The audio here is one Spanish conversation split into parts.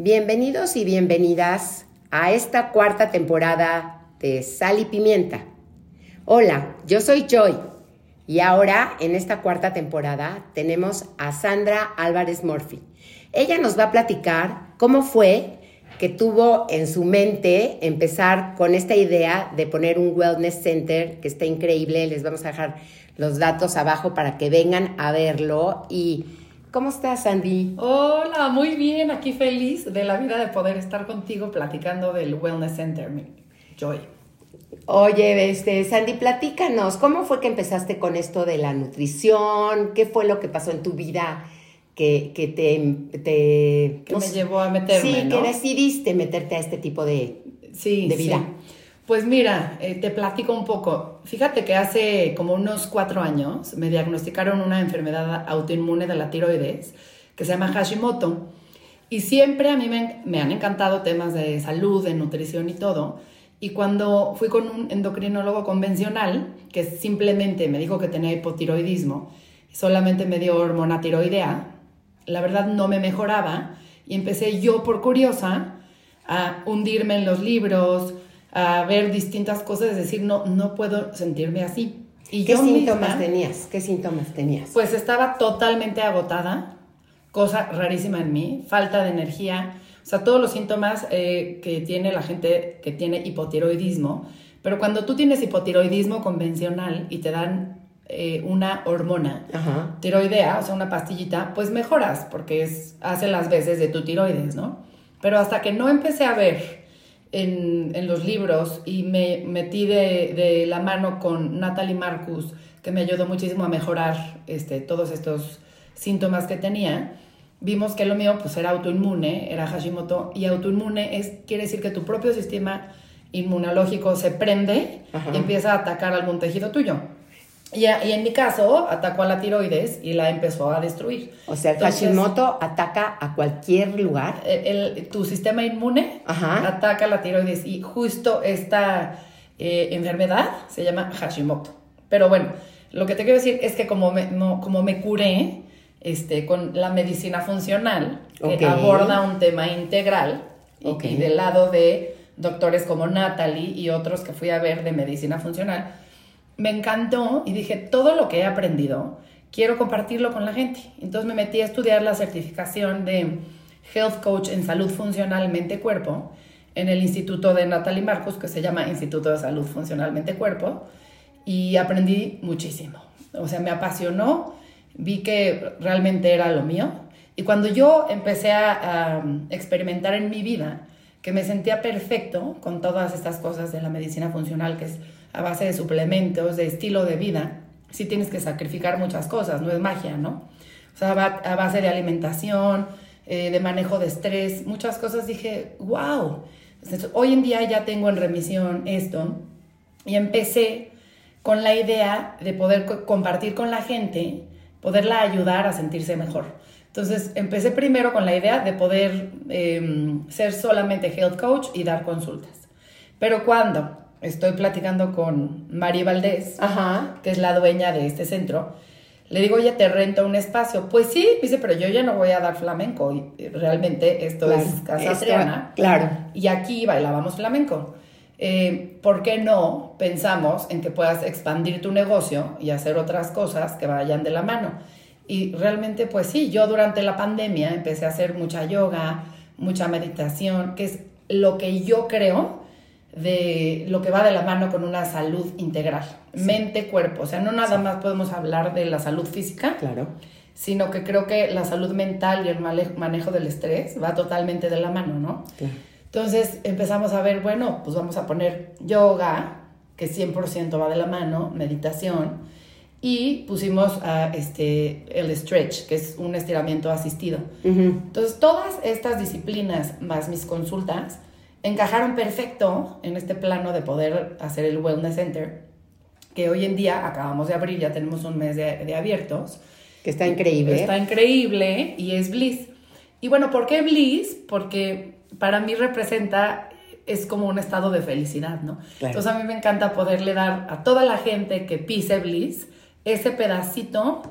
Bienvenidos y bienvenidas a esta cuarta temporada de Sal y Pimienta. Hola, yo soy Joy y ahora en esta cuarta temporada tenemos a Sandra Álvarez Murphy. Ella nos va a platicar cómo fue que tuvo en su mente empezar con esta idea de poner un wellness center que está increíble. Les vamos a dejar los datos abajo para que vengan a verlo y ¿Cómo estás, Sandy? Hola, muy bien, aquí feliz de la vida de poder estar contigo platicando del Wellness Center, Joy. Oye, este, Sandy, platícanos, ¿cómo fue que empezaste con esto de la nutrición? ¿Qué fue lo que pasó en tu vida que, que te... te que me llevó a meterme, Sí, que decidiste meterte a este tipo de, sí, de vida. Sí. Pues mira, eh, te platico un poco. Fíjate que hace como unos cuatro años me diagnosticaron una enfermedad autoinmune de la tiroides que se llama Hashimoto. Y siempre a mí me, han encantado temas de salud, de nutrición y todo. Y cuando fui con un endocrinólogo convencional, que simplemente me dijo que tenía hipotiroidismo, solamente me dio hormona tiroidea, la verdad no me mejoraba y empecé yo por curiosa a hundirme en los libros, a ver distintas cosas, es decir, no, no puedo sentirme así. Y ¿Qué síntomas tenías? ¿Qué síntomas tenías? Pues estaba totalmente agotada, cosa rarísima en mí, falta de energía, o sea, todos los síntomas eh, que tiene la gente que tiene hipotiroidismo, pero cuando tú tienes hipotiroidismo convencional y te dan eh, una hormona tiroidea, o sea, una pastillita, pues mejoras porque es, hace las veces de tu tiroides, ¿no? Pero hasta que no empecé a ver en, en los libros y me metí de, de, la mano con Natalie Marcus, que me ayudó muchísimo a mejorar este, todos estos síntomas que tenía. Vimos que lo mío pues era autoinmune, era Hashimoto, y autoinmune es, quiere decir que tu propio sistema inmunológico se prende y empieza a atacar algún tejido tuyo. Y, en mi caso, atacó a la tiroides y la empezó a destruir. O sea, el Hashimoto ataca a cualquier lugar. El, tu sistema inmune ataca a la tiroides y justo esta eh, enfermedad se llama Hashimoto. Pero bueno, lo que te quiero decir es que como me, como me curé este, con la medicina funcional, que aborda un tema integral, y, y del lado de doctores como Natalie y otros que fui a ver de medicina funcional, me encantó y dije, todo lo que he aprendido, quiero compartirlo con la gente. Entonces me metí a estudiar la certificación de Health Coach en Salud Funcional Mente Cuerpo en el Instituto de Natalie Marcos, que se llama Instituto de Salud Funcional Mente Cuerpo, y aprendí muchísimo. O sea, me apasionó, vi que realmente era lo mío. Y cuando yo empecé a, a experimentar en mi vida, que me sentía perfecto con todas estas cosas de la medicina funcional, que es a base de suplementos, de estilo de vida, sí tienes que sacrificar muchas cosas, no es magia, ¿no? O sea, a base de alimentación, eh, de manejo de estrés, muchas cosas dije, wow, hoy en día ya tengo en remisión esto y empecé con la idea de poder compartir con la gente, poderla ayudar a sentirse mejor. Entonces empecé primero con la idea de poder em, ser solamente health coach y dar consultas. Pero cuando estoy platicando con Mari Valdés, que es la dueña de este centro. Le digo, oye, te rento un espacio. Pues sí, dice, pero yo ya no voy a dar flamenco. Y realmente esto es Casa Triana. Claro. Y aquí bailábamos flamenco. Eh, ¿Por qué no pensamos en que puedas expandir tu negocio y hacer otras cosas que vayan de la mano? Y realmente, pues sí, yo durante la pandemia empecé a hacer mucha yoga, mucha meditación, que es lo que yo creo de lo que va de la mano con una salud integral, mente, cuerpo. O sea, no nada más podemos hablar de la salud física, claro. sino que creo que la salud mental y el manejo del estrés va totalmente de la mano, ¿no? Entonces empezamos a ver, bueno, pues vamos a poner yoga, que 100% va de la mano, meditación, y pusimos este, el stretch, que es un estiramiento asistido. Entonces, todas estas disciplinas, más mis consultas, encajaron perfecto en este plano de poder hacer el Wellness Center, que hoy en día acabamos de abrir, ya tenemos un mes de, abiertos. Que está increíble. Está increíble y es Bliss. Y bueno, ¿por qué Bliss? Porque para mí representa, es como un estado de felicidad, ¿no? Entonces a mí me encanta poderle dar a toda la gente que pise Bliss ese pedacito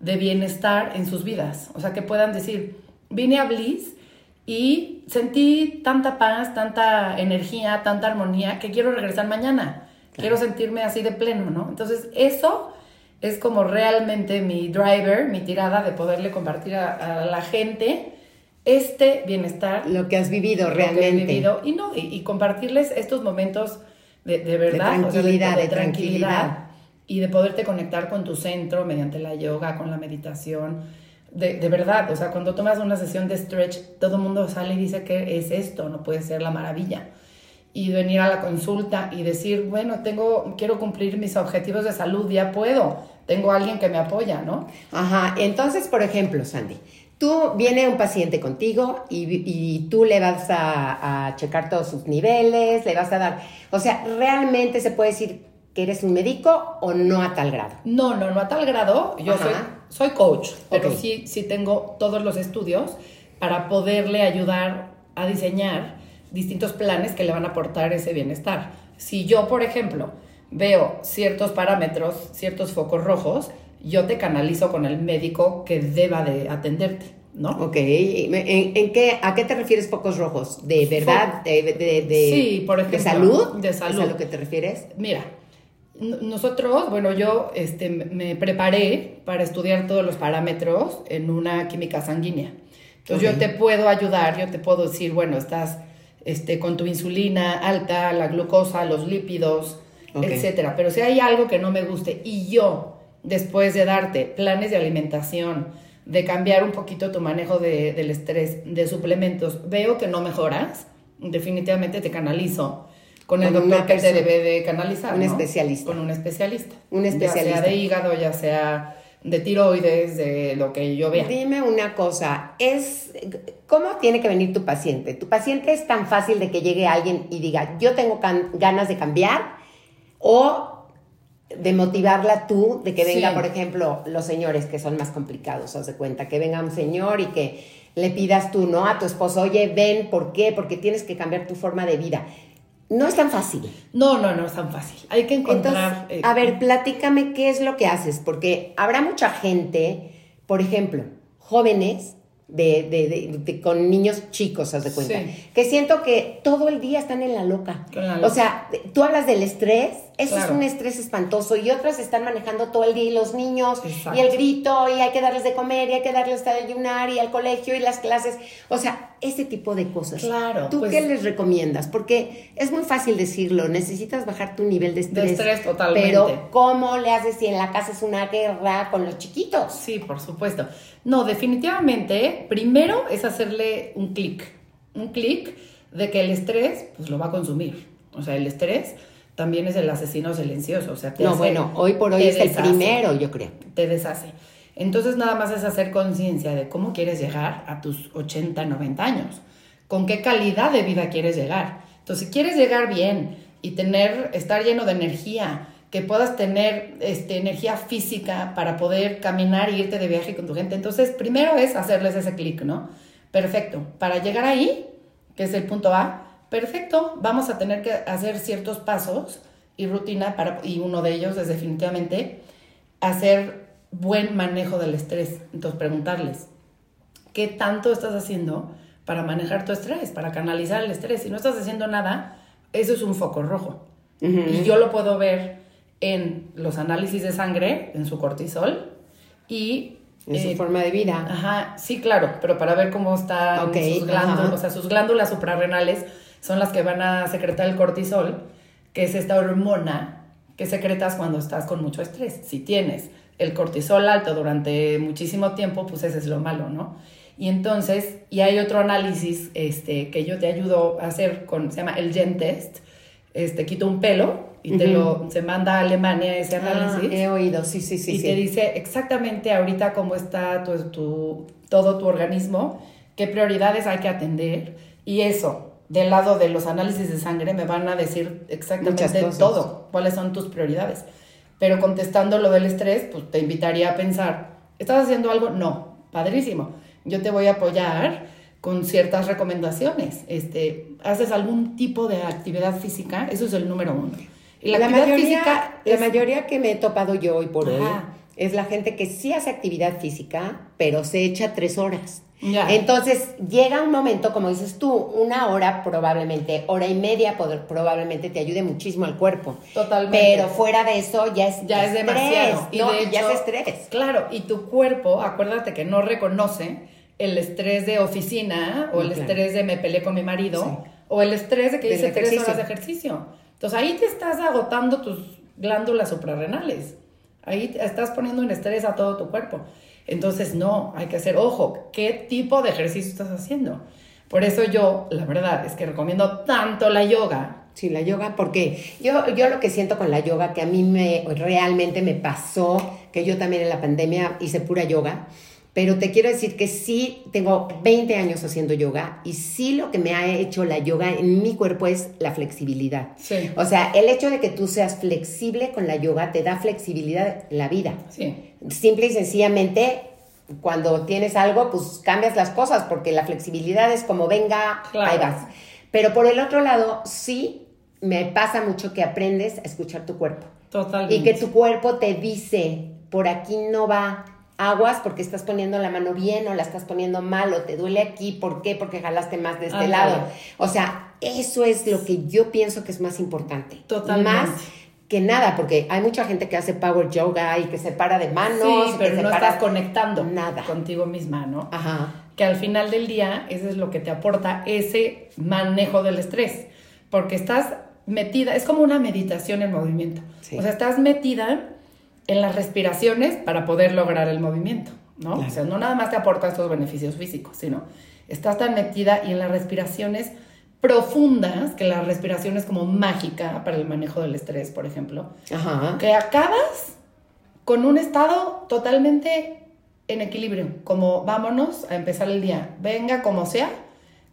de bienestar en sus vidas. O sea, que puedan decir, vine a Bliss y sentí tanta paz, tanta energía, tanta armonía que quiero regresar mañana. Quiero sentirme así de pleno, ¿no? Entonces, eso es como realmente mi driver, mi tirada de poderle compartir a, la gente este bienestar. Lo que has vivido realmente. vivido, y no, y, compartirles estos momentos de, verdad. De tranquilidad, de, tranquilidad. Y de poderte conectar con tu centro mediante la yoga, con la meditación de, verdad, o sea, cuando tomas una sesión de stretch, todo el mundo sale y dice que es esto, no puede ser la maravilla. Y venir a la consulta y decir, bueno, tengo, quiero cumplir mis objetivos de salud, ya puedo, tengo alguien que me apoya, ¿no? Ajá, entonces, por ejemplo, Sandy, tú viene un paciente contigo y, tú le vas a, checar todos sus niveles, le vas a dar, o sea, realmente se puede decir que eres un médico o no a tal grado. No, no, no a tal grado. Yo soy soy coach, pero sí, sí tengo todos los estudios para poderle ayudar a diseñar distintos planes que le van a aportar ese bienestar. Si yo, por ejemplo, veo ciertos parámetros, ciertos focos rojos, yo te canalizo con el médico que deba de atenderte, ¿no? Ok, ¿En, qué, ¿a qué te refieres focos rojos? ¿De verdad? De, de, sí, por ejemplo. ¿De salud? De salud. ¿Es a lo que te refieres? Mira, nosotros, bueno, yo este, me preparé para estudiar todos los parámetros en una química sanguínea. Entonces yo te puedo ayudar, yo te puedo decir, bueno, estás este, con tu insulina alta, la glucosa, los lípidos, etcétera. Pero si hay algo que no me guste y yo, después de darte planes de alimentación, de cambiar un poquito tu manejo del estrés, de suplementos, veo que no mejoras, definitivamente te canalizo con el doctor que te debe de canalizar. Un especialista. Con un especialista. Un especialista. Ya sea de hígado, ya sea de tiroides, de lo que yo vea. Dime una cosa, es ¿cómo tiene que venir tu paciente? ¿Tu paciente es tan fácil de que llegue alguien y diga, yo tengo ganas de cambiar? ¿O de motivarla tú, de que venga, por ejemplo, los señores que son más complicados, haz de cuenta, que venga un señor y que le pidas tú, ¿no? A tu esposo, oye, ven, ¿por qué? Porque tienes que cambiar tu forma de vida. No es tan fácil. No, no, no es tan fácil. Hay que encontrar. Eh, a ver, platícame qué es lo que haces, porque habrá mucha gente, por ejemplo, jóvenes de, de, con niños chicos, haz de cuenta. Que siento que todo el día están en la loca. O sea, tú hablas del estrés, eso es un estrés espantoso, y otras están manejando todo el día, y los niños, y el grito, y hay que darles de comer, y hay que darles de ayunar, y al colegio, y las clases. O sea, ese tipo de cosas. Claro. ¿Tú pues qué les recomiendas? Porque es muy fácil decirlo, necesitas bajar tu nivel de estrés. De estrés totalmente. Pero, ¿cómo le haces si en la casa es una guerra con los chiquitos? Sí, por supuesto. No, definitivamente, primero es hacerle un clic, un clic de que el estrés, pues lo va a consumir. O sea, el estrés también es el asesino silencioso. O sea, no, bueno, hoy por hoy es el primero, yo creo. Te deshace. Entonces nada más es hacer conciencia de cómo quieres llegar a tus 80, 90 años. Con qué calidad de vida quieres llegar. Entonces, si quieres llegar bien y tener, estar lleno de energía, que puedas tener este, energía física para poder caminar e irte de viaje con tu gente. Entonces, primero es hacerles ese clic, ¿no? Perfecto. Para llegar ahí, que es el punto A, perfecto, vamos a tener que hacer ciertos pasos y rutina para, y uno de ellos es definitivamente hacer buen manejo del estrés. Entonces, preguntarles, ¿qué tanto estás haciendo para manejar tu estrés, para canalizar el estrés? Si no estás haciendo nada, eso es un foco rojo. Y yo lo puedo ver en los análisis de sangre, en su cortisol y... En su eh, forma de vida. Ajá, sí, claro, pero para ver cómo están sus glándulas, o sea, sus glándulas suprarrenales son las que van a secretar el cortisol, que es esta hormona que secretas cuando estás con mucho estrés. Si tienes el cortisol alto durante muchísimo tiempo, pues ese es lo malo, ¿no? Y entonces, y hay otro análisis este, que yo te ayudo a hacer con, se llama el Gen Test, este, quito un pelo y te lo, se manda a Alemania ese ah, análisis. he oído, sí, sí, sí. Y te dice exactamente ahorita cómo está tu, todo tu organismo, qué prioridades hay que atender. Y eso, del lado de los análisis de sangre, me van a decir exactamente todo, cuáles son tus prioridades. Pero contestando lo del estrés, pues te invitaría a pensar, ¿estás haciendo algo? No, padrísimo. Yo te voy a apoyar con ciertas recomendaciones. Este, ¿Haces algún tipo de actividad física? Eso es el número uno la, mayoría, la mayoría que me he topado yo hoy por hoy es la gente que sí hace actividad física, pero se echa tres horas. Entonces llega un momento, como dices tú, una hora probablemente, hora y media probablemente te ayude muchísimo al cuerpo. Totalmente. Pero fuera de eso ya es, ya es demasiado. Y ya es estrés. Claro, y tu cuerpo, acuérdate que no reconoce el estrés de oficina o el estrés de me peleé con mi marido o el estrés de que hice tres horas de ejercicio. Entonces ahí te estás agotando tus glándulas suprarrenales. Ahí estás poniendo en estrés a todo tu cuerpo. Entonces, no, hay que hacer, ojo, ¿qué tipo de ejercicio estás haciendo? Por eso yo, la verdad, es que recomiendo tanto la yoga. Sí, la yoga, porque yo, yo lo que siento con la yoga, que a mí me realmente me pasó, que yo también en la pandemia hice pura yoga, pero te quiero decir que sí, tengo 20 años haciendo yoga y sí lo que me ha hecho la yoga en mi cuerpo es la flexibilidad. Sí. O sea, el hecho de que tú seas flexible con la yoga te da flexibilidad en la vida. Sí. Simple y sencillamente, cuando tienes algo, pues cambias las cosas porque la flexibilidad es como venga, ahí vas. Pero por el otro lado, sí me pasa mucho que aprendes a escuchar tu cuerpo. Totalmente. Y que tu cuerpo te dice, por aquí no va, aguas porque estás poniendo la mano bien o la estás poniendo mal o te duele aquí, ¿por qué? Porque jalaste más de este lado. O sea, eso es lo que yo pienso que es más importante. Totalmente. Más que nada, porque hay mucha gente que hace power yoga y que se para de manos. Sí, pero no estás conectando nada. contigo misma, ¿no? Ajá. Que al final del día, eso es lo que te aporta ese manejo del estrés. Porque estás metida, es como una meditación en movimiento. O sea, estás metida en las respiraciones para poder lograr el movimiento, ¿no? O sea, no nada más te aporta estos beneficios físicos, sino estás tan metida y en las respiraciones profundas, que la respiración es como mágica para el manejo del estrés, por ejemplo, que acabas con un estado totalmente en equilibrio, como vámonos a empezar el día, venga como sea,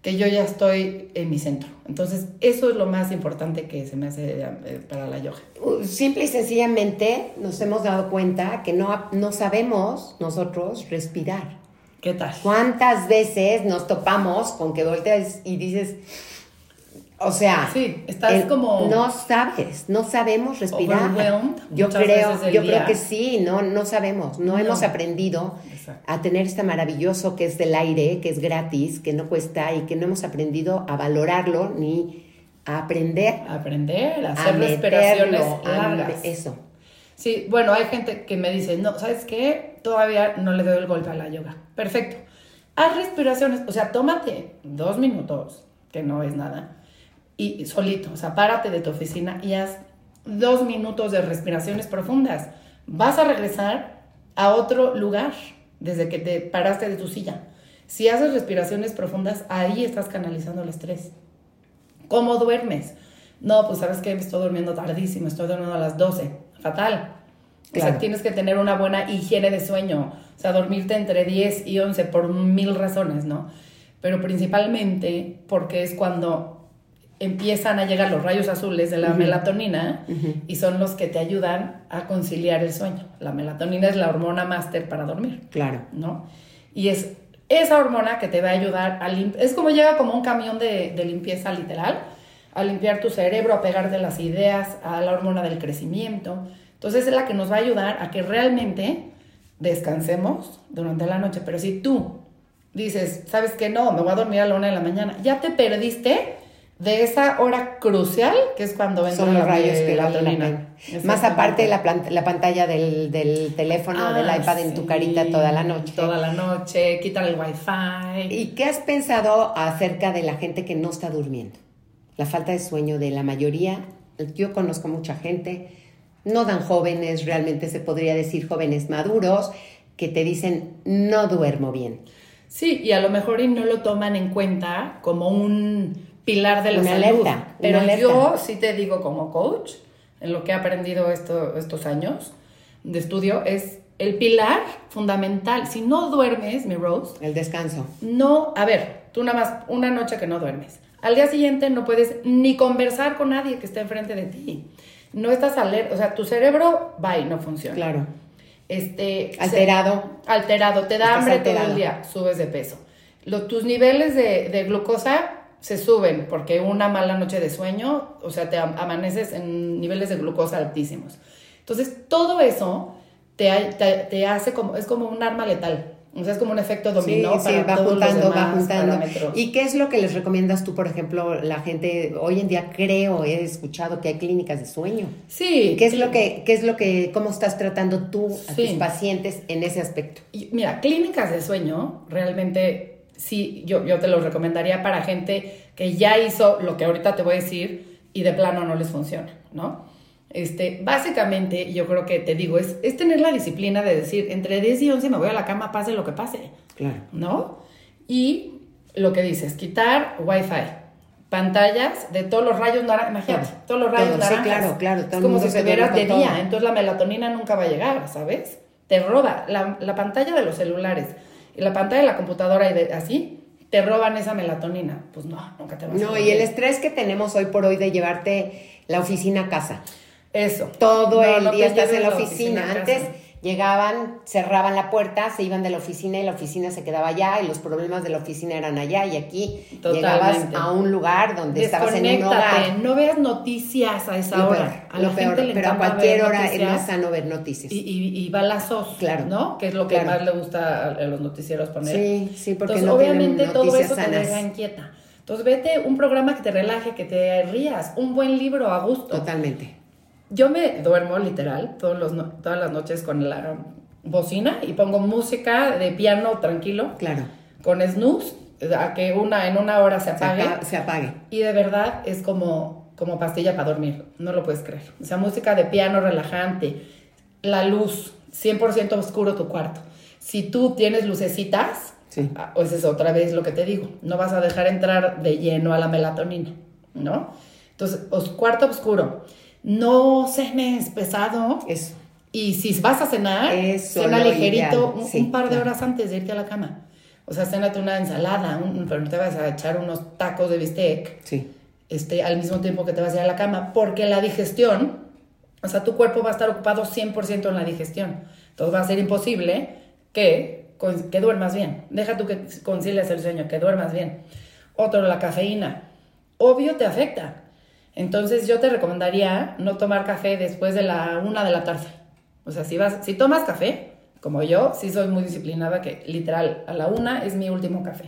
que yo ya estoy en mi centro. Entonces, eso es lo más importante que se me hace eh, para la yoga. Simple y sencillamente nos hemos dado cuenta que no, no sabemos nosotros respirar. ¿Qué tal? ¿Cuántas veces nos topamos con que volteas y dices, o sea, sí, estás como no sabes, no sabemos respirar. Yo creo, yo creo que sí, no, no sabemos, no, hemos aprendido a tener este maravilloso que es del aire, que es gratis, que no cuesta y que no hemos aprendido a valorarlo ni a aprender. aprender, a hacer respiraciones largas. eso. Sí, bueno, hay gente que me dice, no, ¿sabes qué? Todavía no le doy el golpe a la yoga. Perfecto. Haz respiraciones, o sea, tómate dos minutos, que no es nada y solito, o sea, párate de tu oficina y haz dos minutos de respiraciones profundas. Vas a regresar a otro lugar desde que te paraste de tu silla. Si haces respiraciones profundas, ahí estás canalizando el estrés. ¿Cómo duermes? No, pues sabes que me estoy durmiendo tardísimo, estoy durmiendo a las 12. Fatal. O sea, tienes que tener una buena higiene de sueño. O sea, dormirte entre 10 y 11 por mil razones, ¿no? Pero principalmente porque es cuando empiezan a llegar los rayos azules de la melatonina y son los que te ayudan a conciliar el sueño. La melatonina es la hormona máster para dormir. Claro. ¿No? Y es esa hormona que te va a ayudar a limpiar. Es como llega como un camión de, de, limpieza literal, a limpiar tu cerebro, a pegarte las ideas, a la hormona del crecimiento. Entonces es la que nos va a ayudar a que realmente descansemos durante la noche. Pero si tú dices, ¿sabes qué? No, me voy a dormir a la una de la mañana, ya te perdiste de esa hora crucial, que es cuando ven Son los rayos que la Más aparte la, la pantalla del, del teléfono del ah, iPad en tu carita toda la noche. Toda la noche, quitar el wifi. ¿Y qué has pensado acerca de la gente que no está durmiendo? La falta de sueño de la mayoría. Yo conozco mucha gente, no tan jóvenes, realmente se podría decir jóvenes maduros, que te dicen no duermo bien. Sí, y a lo mejor y no lo toman en cuenta como un pilar de la salud. Pero yo sí te digo como coach, en lo que he aprendido estos años de estudio, es el pilar fundamental. Si no duermes, mi Rose. El descanso. No, a ver, tú nada más una noche que no duermes. Al día siguiente no puedes ni conversar con nadie que esté enfrente de ti. No estás alerta, o sea, tu cerebro va y no funciona. Claro. Este, alterado. alterado, te da hambre todo el día, subes de peso. tus niveles de, de glucosa se suben porque una mala noche de sueño, o sea, te amaneces en niveles de glucosa altísimos. Entonces, todo eso te, te, hace como, es como un arma letal. O sea, es como un efecto dominó sí, para va juntando, va juntando. ¿Y qué es lo que les recomiendas tú, por ejemplo, la gente hoy en día creo, he escuchado que hay clínicas de sueño? Sí. ¿Qué es lo que qué es lo que cómo estás tratando tú a tus pacientes en ese aspecto? mira, clínicas de sueño realmente sí yo yo te lo recomendaría para gente que ya hizo lo que ahorita te voy a decir y de plano no les funciona, ¿no? Este, básicamente, yo creo que te digo, es, es tener la disciplina de decir, entre 10 y 11 me voy a la cama, pase lo que pase. Claro. ¿No? Y lo que dices, quitar Wi-Fi, pantallas de todos los rayos naranjas, imagínate, todos los rayos naranjas. Sí, claro, claro. es como si estuvieras de día, entonces la melatonina nunca va a llegar, ¿sabes? Te roba la, la, pantalla de los celulares y la pantalla de la computadora y de, así, te roban esa melatonina. Pues no, nunca te vas no, a No, y el estrés que tenemos hoy por hoy de llevarte la oficina a casa. Eso. Todo el día estás en la oficina. Antes llegaban, cerraban la puerta, se iban de la oficina y la oficina se quedaba allá y los problemas de la oficina eran allá y aquí llegabas a un lugar donde estabas en un hogar. No veas noticias a esa hora. a la gente pero a cualquier hora es más sano ver noticias. Y, y, balazos, claro. ¿no? Que es lo que más le gusta a, los noticieros poner. Sí, sí, porque Entonces, obviamente todo eso te deja inquieta. Entonces vete un programa que te relaje, que te rías, un buen libro a gusto. Totalmente. Yo me duermo literal todos los todas las noches con la bocina y pongo música de piano tranquilo. Claro. Con snooze, a que una, en una hora se apague. Se, apague. Y de verdad es como, como pastilla para dormir, no lo puedes creer. O sea, música de piano relajante, la luz, 100% oscuro tu cuarto. Si tú tienes lucecitas, sí. pues es otra vez lo que te digo, no vas a dejar entrar de lleno a la melatonina, ¿no? Entonces, cuarto oscuro no cenes pesado. Eso. Y si vas a cenar, cena ligerito un, par de horas antes de irte a la cama. O sea, cénate una ensalada, pero no te vas a echar unos tacos de bistec. Sí. Este, al mismo tiempo que te vas a ir a la cama, porque la digestión, o sea, tu cuerpo va a estar ocupado 100% en la digestión. Entonces va a ser imposible que, que duermas bien. Deja tú que concilies el sueño, que duermas bien. Otro, la cafeína. Obvio te afecta. Entonces yo te recomendaría no tomar café después de la una de la tarde. O sea, si vas, si tomas café, como yo, sí soy muy disciplinada que literal a la una es mi último café.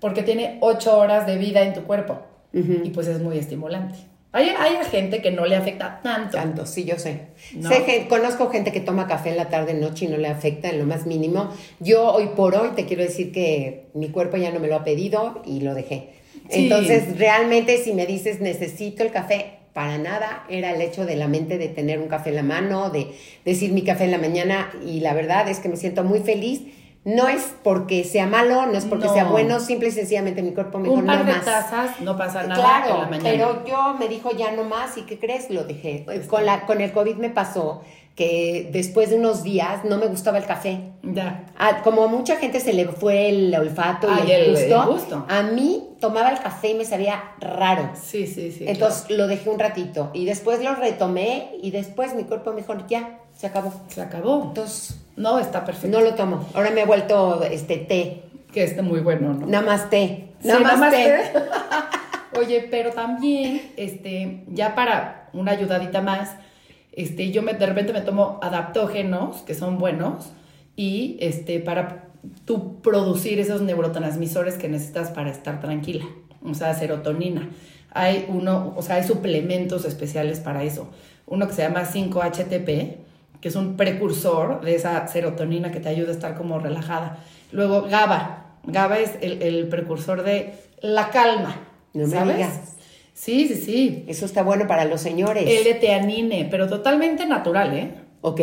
Porque tiene ocho horas de vida en tu cuerpo. Y pues es muy estimulante. Hay, hay, gente que no le afecta tanto. Tanto, sí, yo sé. sé conozco gente que toma café en la tarde, noche y no le afecta en lo más mínimo. Yo hoy por hoy te quiero decir que mi cuerpo ya no me lo ha pedido y lo dejé. Entonces, realmente si me dices necesito el café, para nada era el hecho de la mente de tener un café en la mano, de decir mi café en la mañana y la verdad es que me siento muy feliz. No es porque sea malo, no es porque sea bueno, simple y sencillamente mi cuerpo me dijo par de tazas, no pasa nada claro, en la mañana. Pero yo me dijo ya no más y ¿qué crees? Lo dejé. Con la con el COVID me pasó que después de unos días no me gustaba el café. Ya. A, como a mucha gente se le fue el olfato y el, gusto, a mí tomaba el café y me sabía raro. Sí, sí, sí. Entonces lo dejé un ratito y después lo retomé y después mi cuerpo me dijo, ya, se acabó. Se acabó. Entonces, no, está perfecto. No lo tomo. Ahora me he vuelto este té. Que esté muy bueno, ¿no? Nada más té. Nada más té. Oye, pero también, este, ya para una ayudadita más, este, yo me, de repente me tomo adaptógenos, que son buenos, y este, para tú producir esos neurotransmisores que necesitas para estar tranquila, o sea, serotonina. Hay uno, o sea, hay suplementos especiales para eso. Uno que se llama 5-HTP, que es un precursor de esa serotonina que te ayuda a estar como relajada. Luego GABA. GABA es el, el precursor de la calma. No ¿sabes? me digas. Sí, sí, sí. Eso está bueno para los señores. L-teanine, pero totalmente natural, ¿eh? Ok.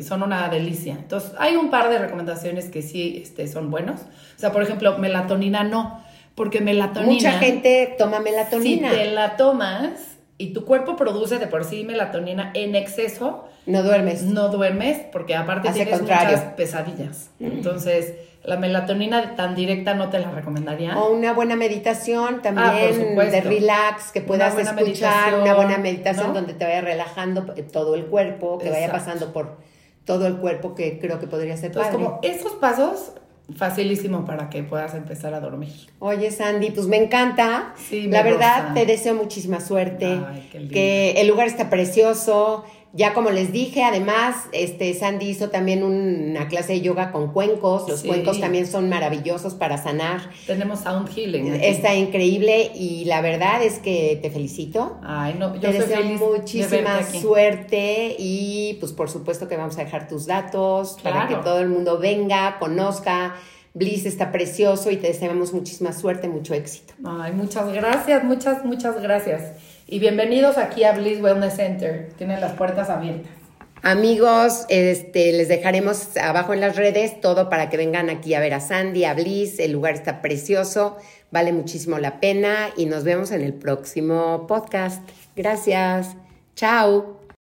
Son una delicia. Entonces, hay un par de recomendaciones que sí este, son buenos. O sea, por ejemplo, melatonina no, porque melatonina... Mucha gente toma melatonina. Si te la tomas y tu cuerpo produce de por sí melatonina en exceso... No duermes. No duermes porque aparte tienes muchas pesadillas. Entonces la melatonina tan directa no te la recomendaría. O una buena meditación ah, también de relax, que puedas escuchar una buena meditación donde te vaya relajando todo el cuerpo, que vaya pasando por todo el cuerpo, que creo que podría ser Entonces, como esos pasos, facilísimo para que puedas empezar a dormir. Oye, Sandy, pues me encanta. Sí, la verdad, te deseo muchísima suerte. Ay, qué que el lugar está precioso Ya como les dije, además, este Sandy hizo también una clase de yoga con cuencos. Los cuencos también son maravillosos para sanar. Tenemos sound healing. Está increíble y la verdad es que te felicito. Ay, no, yo te deseo muchísima suerte y pues por supuesto que vamos a dejar tus datos para que todo el mundo venga, conozca. Bliss está precioso y te deseamos muchísima suerte, mucho éxito. Ay, muchas gracias, muchas, muchas gracias. Y bienvenidos aquí a Bliss Wellness Center. Tienen las puertas abiertas. Amigos, este, les dejaremos abajo en las redes todo para que vengan aquí a ver a Sandy, a Bliss. El lugar está precioso, vale muchísimo la pena y nos vemos en el próximo podcast. Gracias. Chao.